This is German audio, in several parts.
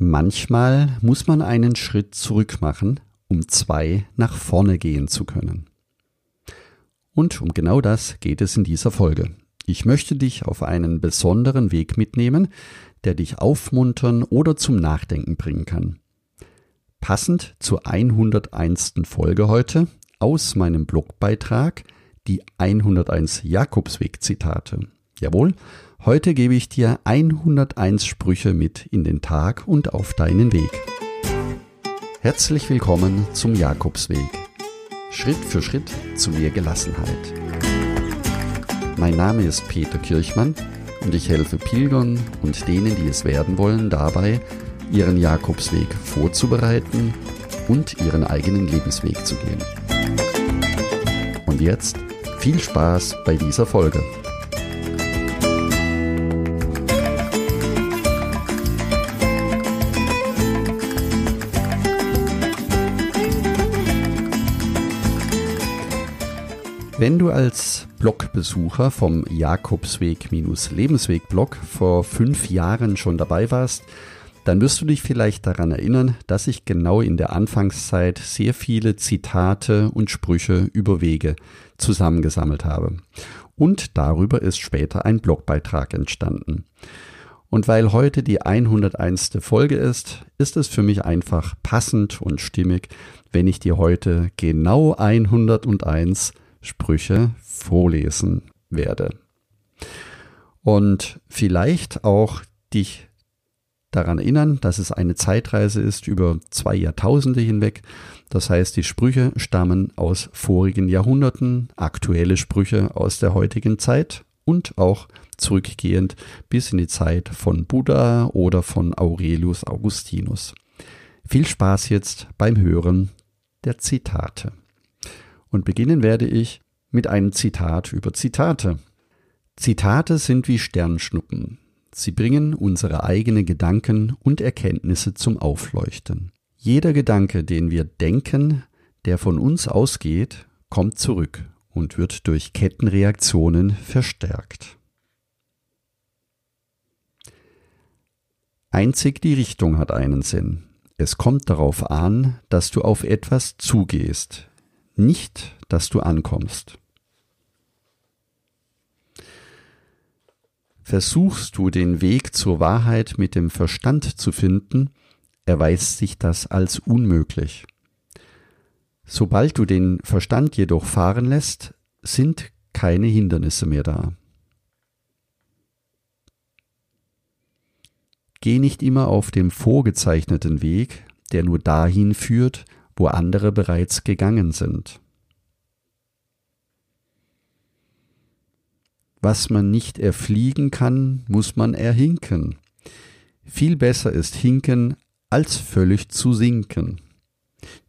Manchmal muss man einen Schritt zurück machen, um zwei nach vorne gehen zu können. Und um genau das geht es in dieser Folge. Ich möchte dich auf einen besonderen Weg mitnehmen, der dich aufmuntern oder zum Nachdenken bringen kann. Passend zur 101. Folge heute aus meinem Blogbeitrag die 101 Jakobsweg-Zitate. Jawohl, Heute gebe ich dir 101 Sprüche mit in den Tag und auf deinen Weg. Herzlich willkommen zum Jakobsweg. Schritt für Schritt zu mehr Gelassenheit. Mein Name ist Peter Kirchmann und ich helfe Pilgern und denen, die es werden wollen, dabei, ihren Jakobsweg vorzubereiten und ihren eigenen Lebensweg zu gehen. Und jetzt viel Spaß bei dieser Folge. Wenn du als Blogbesucher vom Jakobsweg-Lebensweg-Blog vor fünf Jahren schon dabei warst, dann wirst du dich vielleicht daran erinnern, dass ich genau in der Anfangszeit sehr viele Zitate und Sprüche über Wege zusammengesammelt habe. Und darüber ist später ein Blogbeitrag entstanden. Und weil heute die 101. Folge ist, ist es für mich einfach passend und stimmig, wenn ich dir heute genau 101 Sprüche vorlesen werde. Und vielleicht auch dich daran erinnern, dass es eine Zeitreise ist über zwei Jahrtausende hinweg. Das heißt, die Sprüche stammen aus vorigen Jahrhunderten, aktuelle Sprüche aus der heutigen Zeit und auch zurückgehend bis in die Zeit von Buddha oder von Aurelius Augustinus. Viel Spaß jetzt beim Hören der Zitate. Und beginnen werde ich mit einem Zitat über Zitate. Zitate sind wie Sternschnuppen. Sie bringen unsere eigenen Gedanken und Erkenntnisse zum Aufleuchten. Jeder Gedanke, den wir denken, der von uns ausgeht, kommt zurück und wird durch Kettenreaktionen verstärkt. Einzig die Richtung hat einen Sinn. Es kommt darauf an, dass du auf etwas zugehst, nicht, dass du ankommst. Versuchst du den Weg zur Wahrheit mit dem Verstand zu finden, erweist sich das als unmöglich. Sobald du den Verstand jedoch fahren lässt, sind keine Hindernisse mehr da. Geh nicht immer auf dem vorgezeichneten Weg, der nur dahin führt, wo andere bereits gegangen sind. Was man nicht erfliegen kann, muss man erhinken. Viel besser ist hinken, als völlig zu sinken.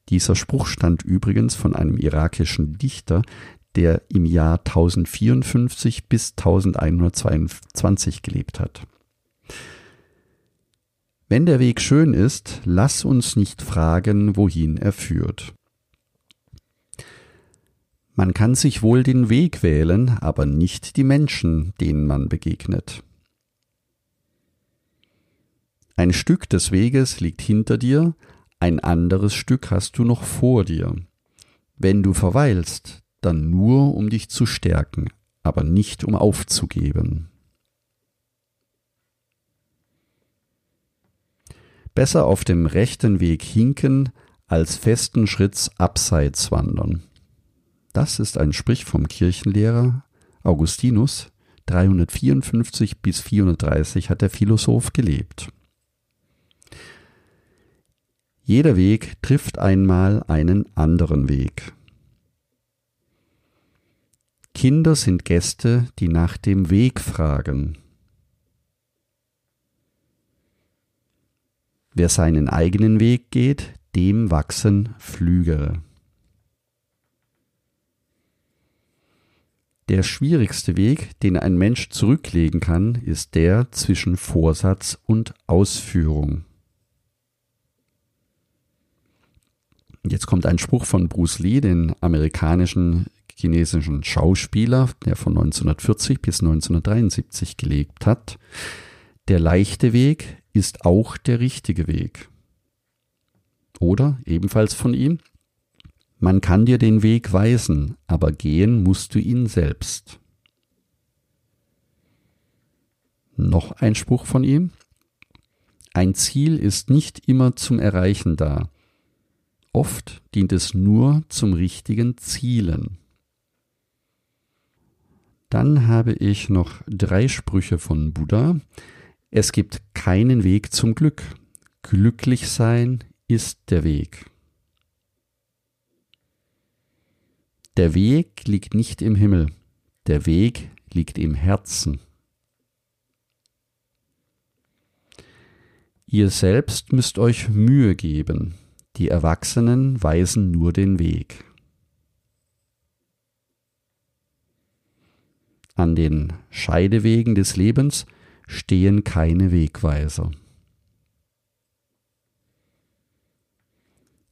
Dieser Spruch stammt übrigens von einem irakischen Dichter, der im Jahr 1054 bis 1122 gelebt hat. Wenn der Weg schön ist, lass uns nicht fragen, wohin er führt. Man kann sich wohl den Weg wählen, aber nicht die Menschen, denen man begegnet. Ein Stück des Weges liegt hinter dir, ein anderes Stück hast du noch vor dir. Wenn du verweilst, dann nur um dich zu stärken, aber nicht um aufzugeben. Besser auf dem rechten Weg hinken, als festen Schritts abseits wandern. Das ist ein Sprich vom Kirchenlehrer Augustinus. 354 bis 430 hat der Philosoph gelebt. Jeder Weg trifft einmal einen anderen Weg. Kinder sind Gäste, die nach dem Weg fragen. Wer seinen eigenen Weg geht, dem wachsen Flügel. Der schwierigste Weg, den ein Mensch zurücklegen kann, ist der zwischen Vorsatz und Ausführung. Jetzt kommt ein Spruch von Bruce Lee, den amerikanischen chinesischen Schauspieler, der von 1940 bis 1973 gelebt hat. Der leichte Weg ist auch der richtige Weg. Oder ebenfalls von ihm, man kann dir den Weg weisen, aber gehen musst du ihn selbst. Noch ein Spruch von ihm. Ein Ziel ist nicht immer zum Erreichen da. Oft dient es nur zum richtigen Zielen. Dann habe ich noch drei Sprüche von Buddha. Es gibt keinen Weg zum Glück. Glücklich sein ist der Weg. Der Weg liegt nicht im Himmel, der Weg liegt im Herzen. Ihr selbst müsst euch Mühe geben, die Erwachsenen weisen nur den Weg. An den Scheidewegen des Lebens stehen keine Wegweiser.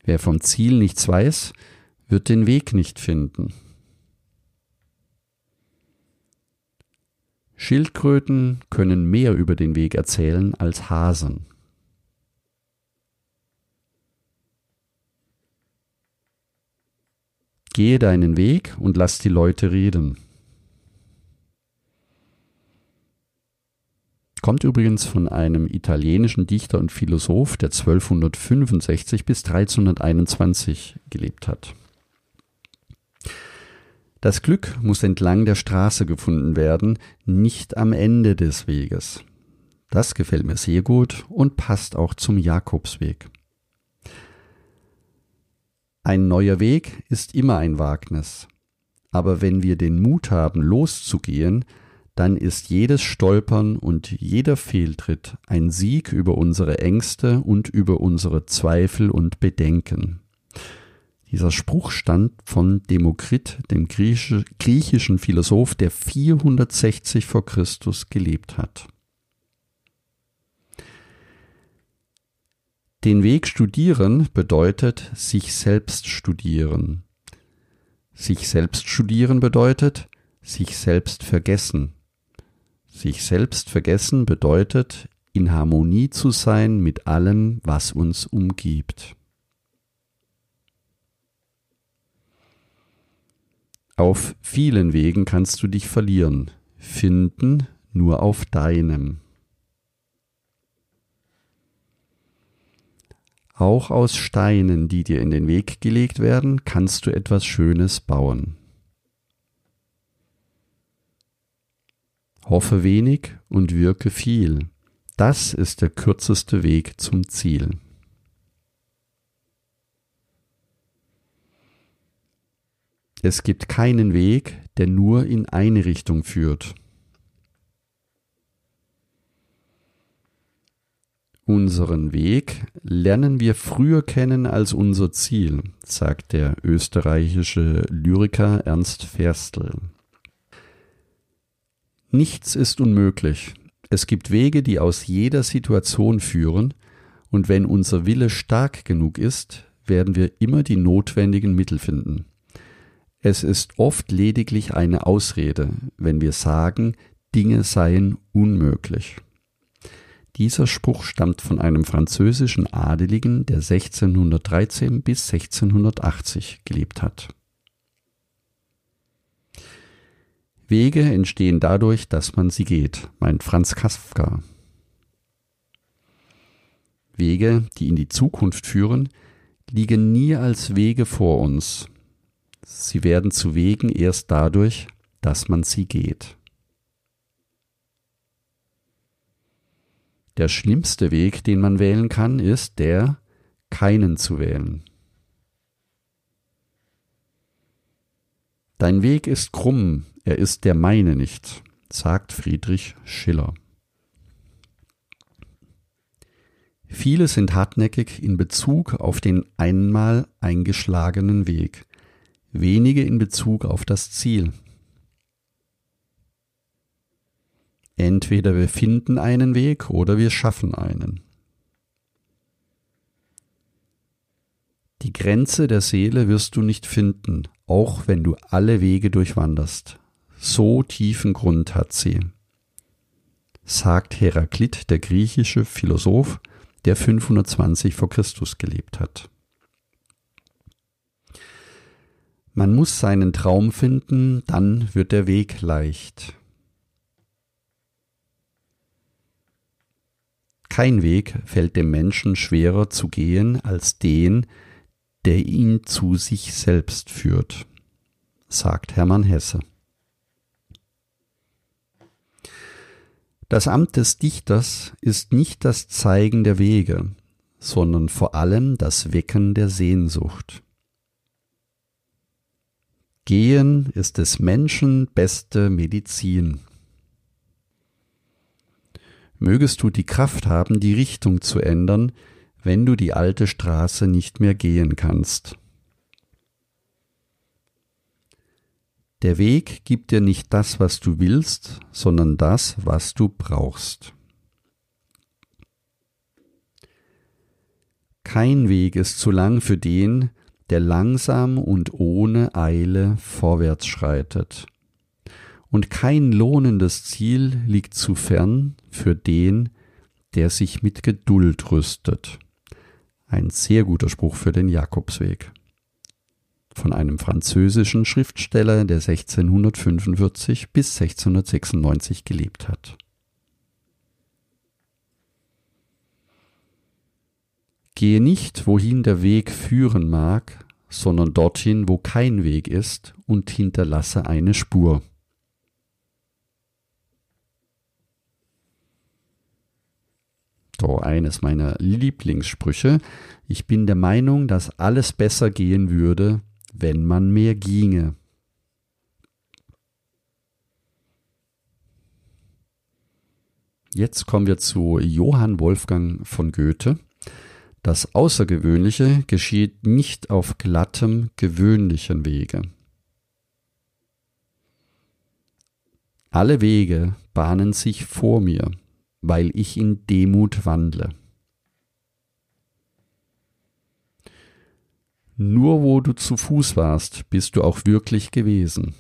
Wer vom Ziel nichts weiß, wird den Weg nicht finden. Schildkröten können mehr über den Weg erzählen als Hasen. Gehe deinen Weg und lass die Leute reden. Kommt übrigens von einem italienischen Dichter und Philosoph, der 1265 bis 1321 gelebt hat. Das Glück muss entlang der Straße gefunden werden, nicht am Ende des Weges. Das gefällt mir sehr gut und passt auch zum Jakobsweg. Ein neuer Weg ist immer ein Wagnis. Aber wenn wir den Mut haben, loszugehen, dann ist jedes Stolpern und jeder Fehltritt ein Sieg über unsere Ängste und über unsere Zweifel und Bedenken. Dieser Spruch stammt von Demokrit, dem griechischen Philosoph, der 460 vor Christus gelebt hat. Den Weg studieren bedeutet sich selbst studieren. Sich selbst studieren bedeutet sich selbst vergessen. Sich selbst vergessen bedeutet in Harmonie zu sein mit allem, was uns umgibt. Auf vielen Wegen kannst du dich verlieren, finden nur auf deinem. Auch aus Steinen, die dir in den Weg gelegt werden, kannst du etwas Schönes bauen. Hoffe wenig und wirke viel. Das ist der kürzeste Weg zum Ziel. Es gibt keinen Weg, der nur in eine Richtung führt. Unseren Weg lernen wir früher kennen als unser Ziel, sagt der österreichische Lyriker Ernst Ferstl. Nichts ist unmöglich. Es gibt Wege, die aus jeder Situation führen, und wenn unser Wille stark genug ist, werden wir immer die notwendigen Mittel finden. Es ist oft lediglich eine Ausrede, wenn wir sagen, Dinge seien unmöglich. Dieser Spruch stammt von einem französischen Adeligen, der 1613 bis 1680 gelebt hat. Wege entstehen dadurch, dass man sie geht, meint Franz Kafka. Wege, die in die Zukunft führen, liegen nie als Wege vor uns. Sie werden zu Wegen erst dadurch, dass man sie geht. Der schlimmste Weg, den man wählen kann, ist der, keinen zu wählen. Dein Weg ist krumm, er ist der meine nicht, sagt Friedrich Schiller. Viele sind hartnäckig in Bezug auf den einmal eingeschlagenen Weg, wenige in Bezug auf das Ziel. Entweder wir finden einen Weg oder wir schaffen einen. Die Grenze der Seele wirst du nicht finden, auch wenn du alle Wege durchwanderst. So tiefen Grund hat sie. sagt Heraklit, der griechische Philosoph, der 520 vor Christus gelebt hat. Man muss seinen Traum finden, dann wird der Weg leicht. Kein Weg fällt dem Menschen schwerer zu gehen als den, der ihn zu sich selbst führt, sagt Hermann Hesse. Das Amt des Dichters ist nicht das Zeigen der Wege, sondern vor allem das Wecken der Sehnsucht. Gehen ist des Menschen beste Medizin. Mögest du die Kraft haben, die Richtung zu ändern, wenn du die alte Straße nicht mehr gehen kannst. Der Weg gibt dir nicht das, was du willst, sondern das, was du brauchst. Kein Weg ist zu lang für den, der langsam und ohne Eile vorwärts schreitet. Und kein lohnendes Ziel liegt zu fern für den, der sich mit Geduld rüstet. Ein sehr guter Spruch für den Jakobsweg. Von einem französischen Schriftsteller, der 1645 bis 1696 gelebt hat. Gehe nicht, wohin der Weg führen mag, sondern dorthin, wo kein Weg ist, und hinterlasse eine Spur. So eines meiner Lieblingssprüche. Ich bin der Meinung, dass alles besser gehen würde, wenn man mehr ginge. Jetzt kommen wir zu Johann Wolfgang von Goethe. Das Außergewöhnliche geschieht nicht auf glattem, gewöhnlichen Wege. Alle Wege bahnen sich vor mir, weil ich in Demut wandle. Nur wo du zu Fuß warst, bist du auch wirklich gewesen.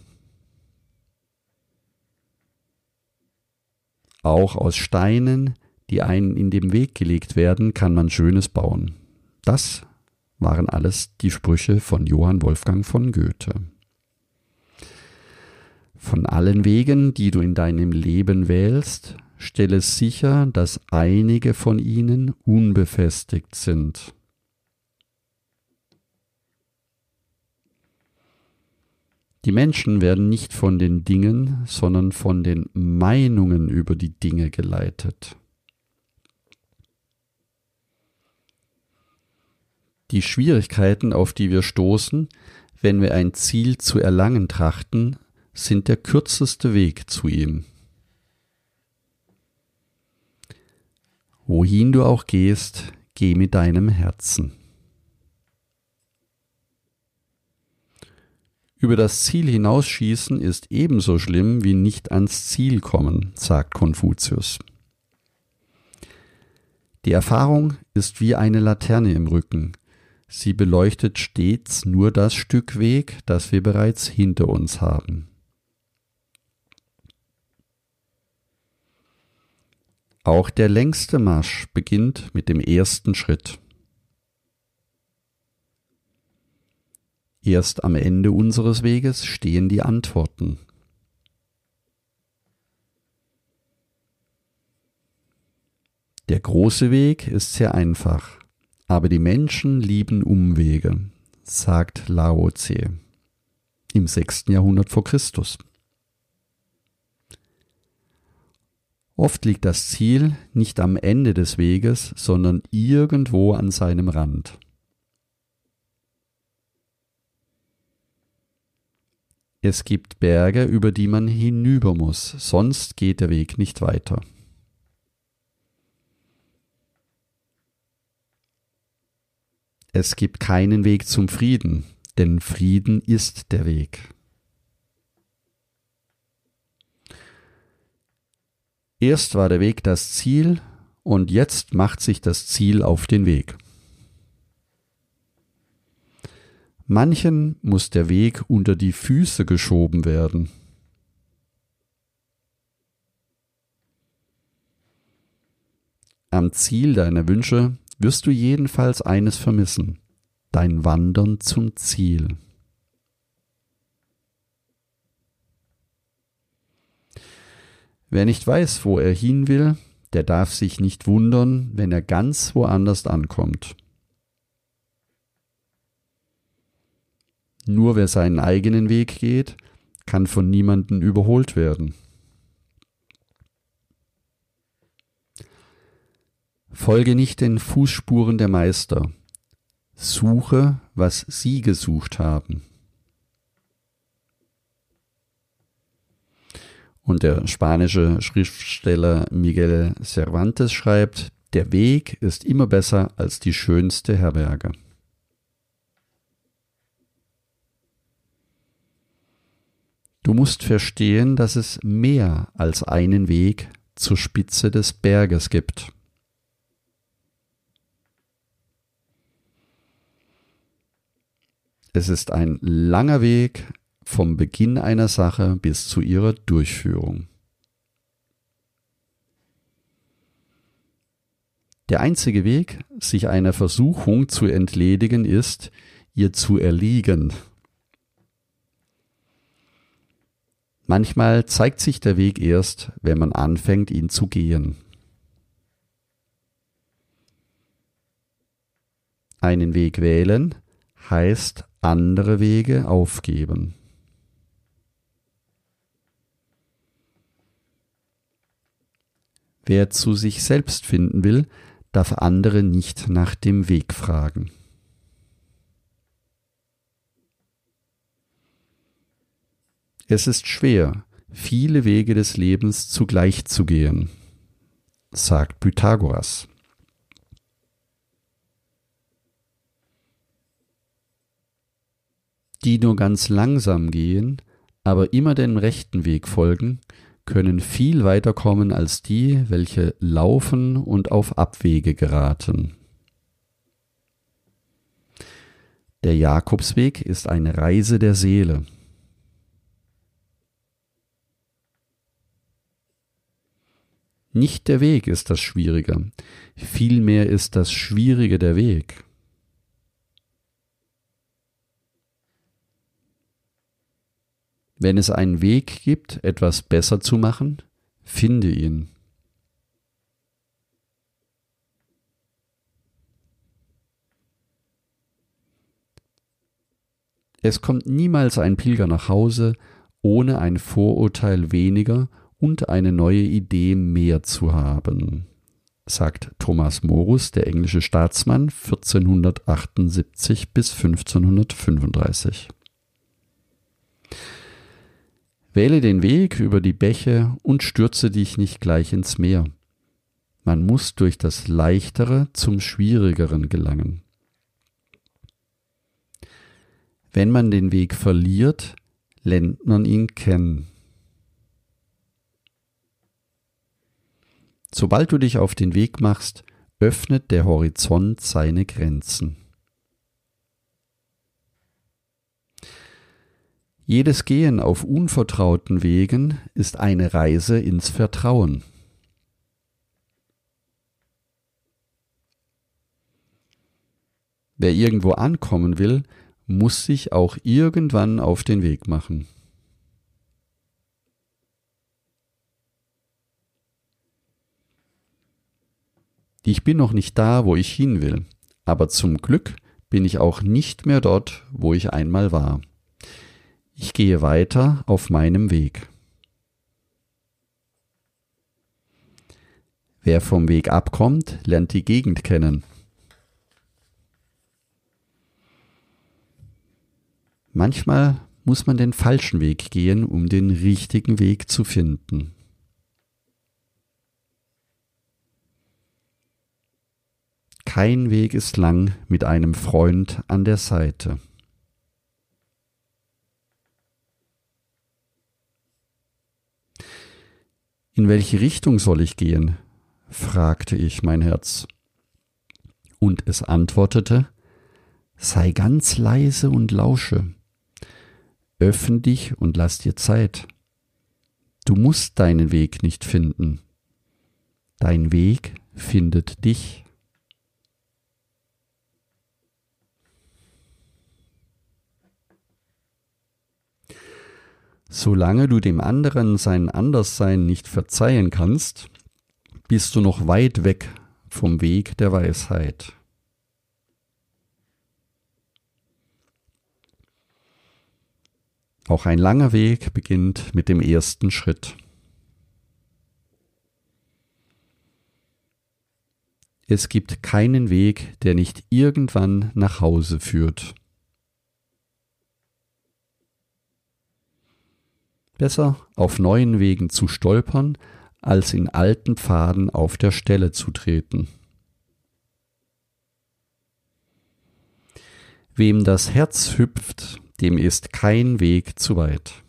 Auch aus Steinen, die einen in den Weg gelegt werden, kann man Schönes bauen. Das waren alles die Sprüche von Johann Wolfgang von Goethe. Von allen Wegen, die du in deinem Leben wählst, stelle sicher, dass einige von ihnen unbefestigt sind. Die Menschen werden nicht von den Dingen, sondern von den Meinungen über die Dinge geleitet. Die Schwierigkeiten, auf die wir stoßen, wenn wir ein Ziel zu erlangen trachten, sind der kürzeste Weg zu ihm. Wohin du auch gehst, geh mit deinem Herzen. Über das Ziel hinausschießen ist ebenso schlimm wie nicht ans Ziel kommen, sagt Konfuzius. Die Erfahrung ist wie eine Laterne im Rücken, Sie beleuchtet stets nur das Stück Weg, das wir bereits hinter uns haben. Auch der längste Marsch beginnt mit dem ersten Schritt. Erst am Ende unseres Weges stehen die Antworten. Der große Weg ist sehr einfach. Aber die Menschen lieben Umwege, sagt Lao Tse im 6. Jahrhundert vor Christus. Oft liegt das Ziel nicht am Ende des Weges, sondern irgendwo an seinem Rand. Es gibt Berge, über die man hinüber muss, sonst geht der Weg nicht weiter. Es gibt keinen Weg zum Frieden, denn Frieden ist der Weg. Erst war der Weg das Ziel und jetzt macht sich das Ziel auf den Weg. Manchen muss der Weg unter die Füße geschoben werden. Am Ziel deiner Wünsche wirst du jedenfalls eines vermissen, dein Wandern zum Ziel. Wer nicht weiß, wo er hin will, der darf sich nicht wundern, wenn er ganz woanders ankommt. Nur wer seinen eigenen Weg geht, kann von niemandem überholt werden. Folge nicht den Fußspuren der Meister, suche, was sie gesucht haben. Und der spanische Schriftsteller Miguel Cervantes schreibt, der Weg ist immer besser als die schönste Herberge. Du musst verstehen, dass es mehr als einen Weg zur Spitze des Berges gibt. Es ist ein langer Weg vom Beginn einer Sache bis zu ihrer Durchführung. Der einzige Weg, sich einer Versuchung zu entledigen, ist, ihr zu erliegen. Manchmal zeigt sich der Weg erst, wenn man anfängt, ihn zu gehen. Einen Weg wählen heißt andere Wege aufgeben. Wer zu sich selbst finden will, darf andere nicht nach dem Weg fragen. Es ist schwer, viele Wege des Lebens zugleich zu gehen, sagt Pythagoras. Die nur ganz langsam gehen, aber immer den rechten Weg folgen, können viel weiter kommen als die, welche laufen und auf Abwege geraten. Der Jakobsweg ist eine Reise der Seele. Nicht der Weg ist das Schwierige, vielmehr ist das Schwierige der Weg. Wenn es einen Weg gibt, etwas besser zu machen, finde ihn. Es kommt niemals ein Pilger nach Hause, ohne ein Vorurteil weniger und eine neue Idee mehr zu haben, sagt Thomas Morus, der englische Staatsmann 1478 bis 1535. Wähle den Weg über die Bäche und stürze dich nicht gleich ins Meer. Man muss durch das Leichtere zum Schwierigeren gelangen. Wenn man den Weg verliert, lernt man ihn kennen. Sobald du dich auf den Weg machst, öffnet der Horizont seine Grenzen. Jedes Gehen auf unvertrauten Wegen ist eine Reise ins Vertrauen. Wer irgendwo ankommen will, muss sich auch irgendwann auf den Weg machen. Ich bin noch nicht da, wo ich hin will, aber zum Glück bin ich auch nicht mehr dort, wo ich einmal war. Ich gehe weiter auf meinem Weg. Wer vom Weg abkommt, lernt die Gegend kennen. Manchmal muss man den falschen Weg gehen, um den richtigen Weg zu finden. Kein Weg ist lang mit einem Freund an der Seite. In welche Richtung soll ich gehen? fragte ich mein Herz. Und es antwortete, sei ganz leise und lausche. Öffn dich und lass dir Zeit. Du musst deinen Weg nicht finden. Dein Weg findet dich. Solange du dem anderen sein Anderssein nicht verzeihen kannst, bist du noch weit weg vom Weg der Weisheit. Auch ein langer Weg beginnt mit dem ersten Schritt. Es gibt keinen Weg, der nicht irgendwann nach Hause führt. Besser auf neuen Wegen zu stolpern, als in alten Pfaden auf der Stelle zu treten. Wem das Herz hüpft, dem ist kein Weg zu weit.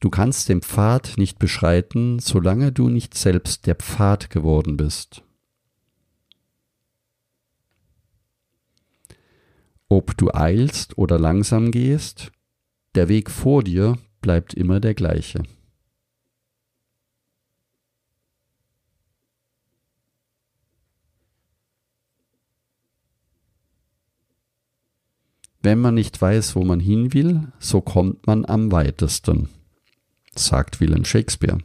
Du kannst den Pfad nicht beschreiten, solange du nicht selbst der Pfad geworden bist. Ob du eilst oder langsam gehst, der Weg vor dir bleibt immer der gleiche. Wenn man nicht weiß, wo man hin will, so kommt man am weitesten, sagt Wilhelm Shakespeare.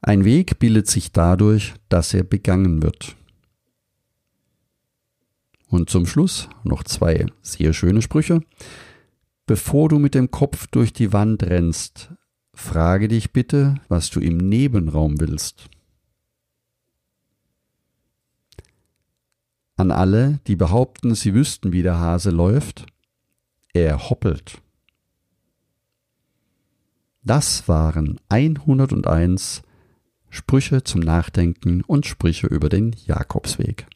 Ein Weg bildet sich dadurch, dass er begangen wird. Und zum Schluss noch zwei sehr schöne Sprüche. Bevor du mit dem Kopf durch die Wand rennst, frage dich bitte, was du im Nebenraum willst. An alle, die behaupten, sie wüssten, wie der Hase läuft, er hoppelt. Das waren 101 Sprüche zum Nachdenken und Sprüche über den Jakobsweg.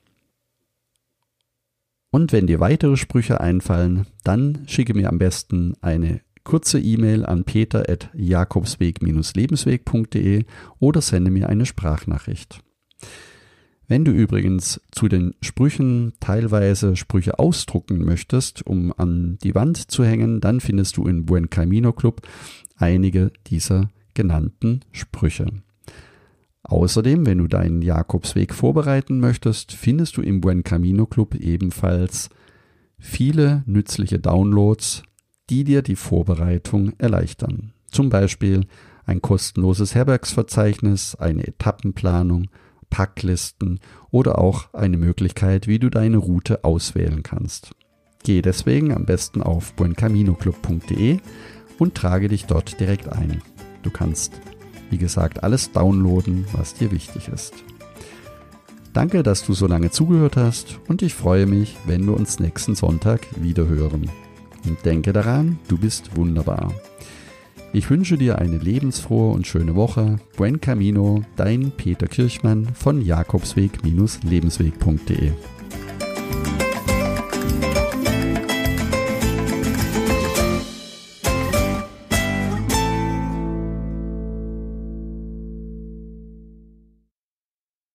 Und wenn dir weitere Sprüche einfallen, dann schicke mir am besten eine kurze E-Mail an peter.jakobsweg-lebensweg.de oder sende mir eine Sprachnachricht. Wenn du übrigens zu den Sprüchen teilweise Sprüche ausdrucken möchtest, um an die Wand zu hängen, dann findest du im Buen Camino Club einige dieser genannten Sprüche. Außerdem, wenn du deinen Jakobsweg vorbereiten möchtest, findest du im Buen Camino Club ebenfalls viele nützliche Downloads, die dir die Vorbereitung erleichtern. Zum Beispiel ein kostenloses Herbergsverzeichnis, eine Etappenplanung, Packlisten oder auch eine Möglichkeit, wie du deine Route auswählen kannst. Gehe deswegen am besten auf buencaminoclub.de und trage dich dort direkt ein. Du kannst wie gesagt, alles downloaden, was dir wichtig ist. Danke, dass du so lange zugehört hast und ich freue mich, wenn wir uns nächsten Sonntag wieder hören. Und denke daran, du bist wunderbar. Ich wünsche dir eine lebensfrohe und schöne Woche. Buen Camino, dein Peter Kirchmann von Jakobsweg-lebensweg.de.